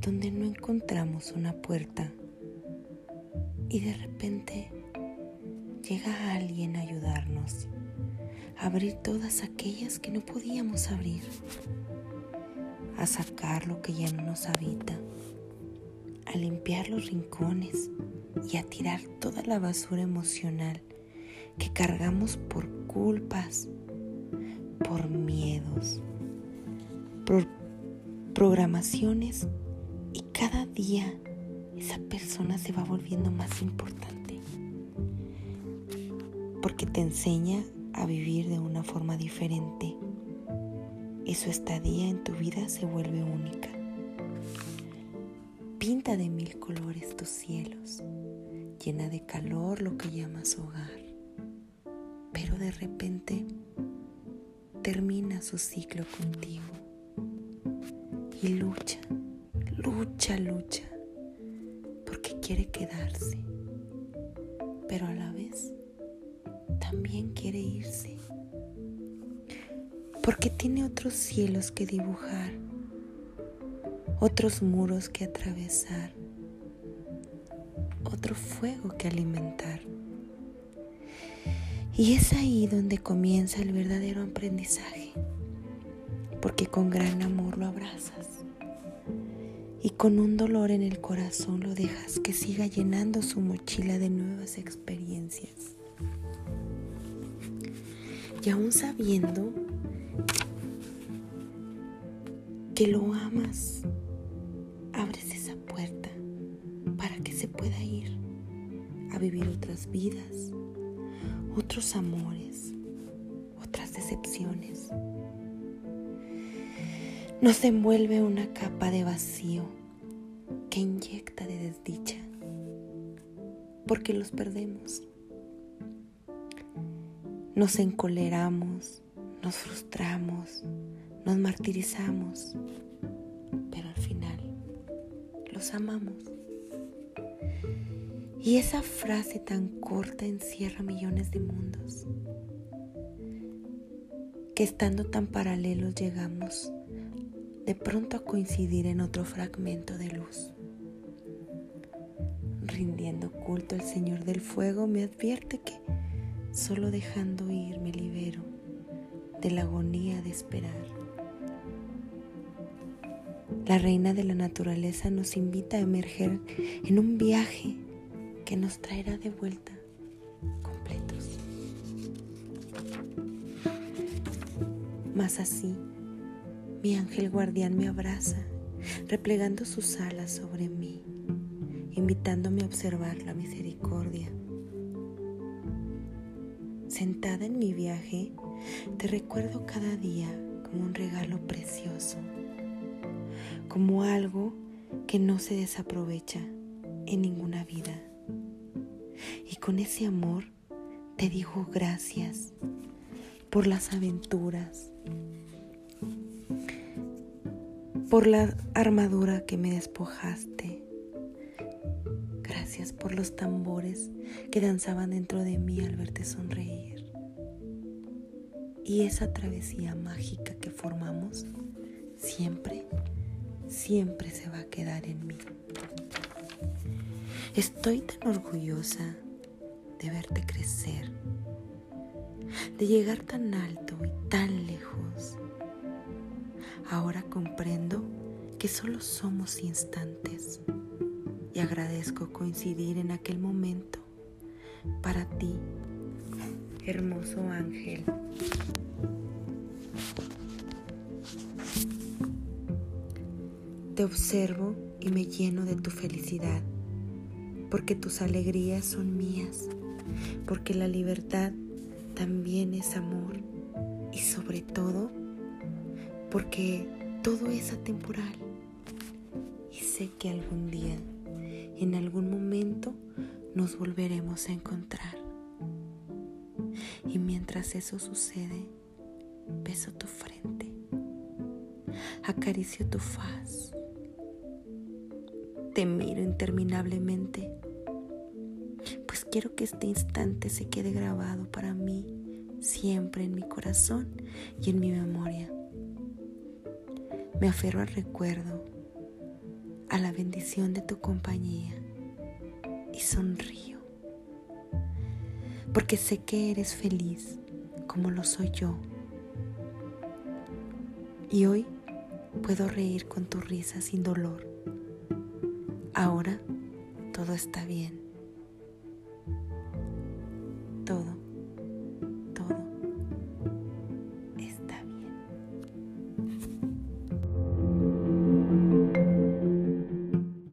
donde no encontramos una puerta y de repente llega alguien a ayudarnos a abrir todas aquellas que no podíamos abrir, a sacar lo que ya no nos habita, a limpiar los rincones y a tirar toda la basura emocional que cargamos por culpas, por miedos, programaciones y cada día esa persona se va volviendo más importante. Porque te enseña a vivir de una forma diferente. Y su estadía en tu vida se vuelve única. Pinta de mil colores tus cielos, llena de calor lo que llamas hogar, pero de repente termina su ciclo contigo y lucha, lucha, lucha, porque quiere quedarse, pero a la vez también quiere irse, porque tiene otros cielos que dibujar, otros muros que atravesar, otro fuego que alimentar. Y es ahí donde comienza el verdadero aprendizaje, porque con gran amor lo abrazas y con un dolor en el corazón lo dejas que siga llenando su mochila de nuevas experiencias. Y aún sabiendo que lo amas, abres esa puerta para que se pueda ir a vivir otras vidas, otros amores, otras decepciones nos envuelve una capa de vacío que inyecta de desdicha, porque los perdemos. Nos encoleramos, nos frustramos, nos martirizamos, pero al final los amamos. Y esa frase tan corta encierra millones de mundos, que estando tan paralelos llegamos de pronto a coincidir en otro fragmento de luz. Rindiendo culto al Señor del Fuego me advierte que solo dejando ir me libero de la agonía de esperar. La reina de la naturaleza nos invita a emerger en un viaje que nos traerá de vuelta completos. Más así, mi ángel guardián me abraza, replegando sus alas sobre mí, invitándome a observar la misericordia. Sentada en mi viaje, te recuerdo cada día como un regalo precioso, como algo que no se desaprovecha en ninguna vida. Y con ese amor te digo gracias por las aventuras, por la armadura que me despojaste. Gracias por los tambores que danzaban dentro de mí al verte sonreír. Y esa travesía mágica que formamos siempre, siempre se va a quedar en mí. Estoy tan orgullosa de verte crecer, de llegar tan alto y tan lejos Ahora comprendo que solo somos instantes y agradezco coincidir en aquel momento para ti, hermoso ángel. Te observo y me lleno de tu felicidad, porque tus alegrías son mías, porque la libertad también es amor y sobre todo porque todo es atemporal y sé que algún día, en algún momento, nos volveremos a encontrar. Y mientras eso sucede, beso tu frente, acaricio tu faz, te miro interminablemente, pues quiero que este instante se quede grabado para mí siempre en mi corazón y en mi memoria. Me aferro al recuerdo, a la bendición de tu compañía y sonrío, porque sé que eres feliz como lo soy yo. Y hoy puedo reír con tu risa sin dolor. Ahora todo está bien.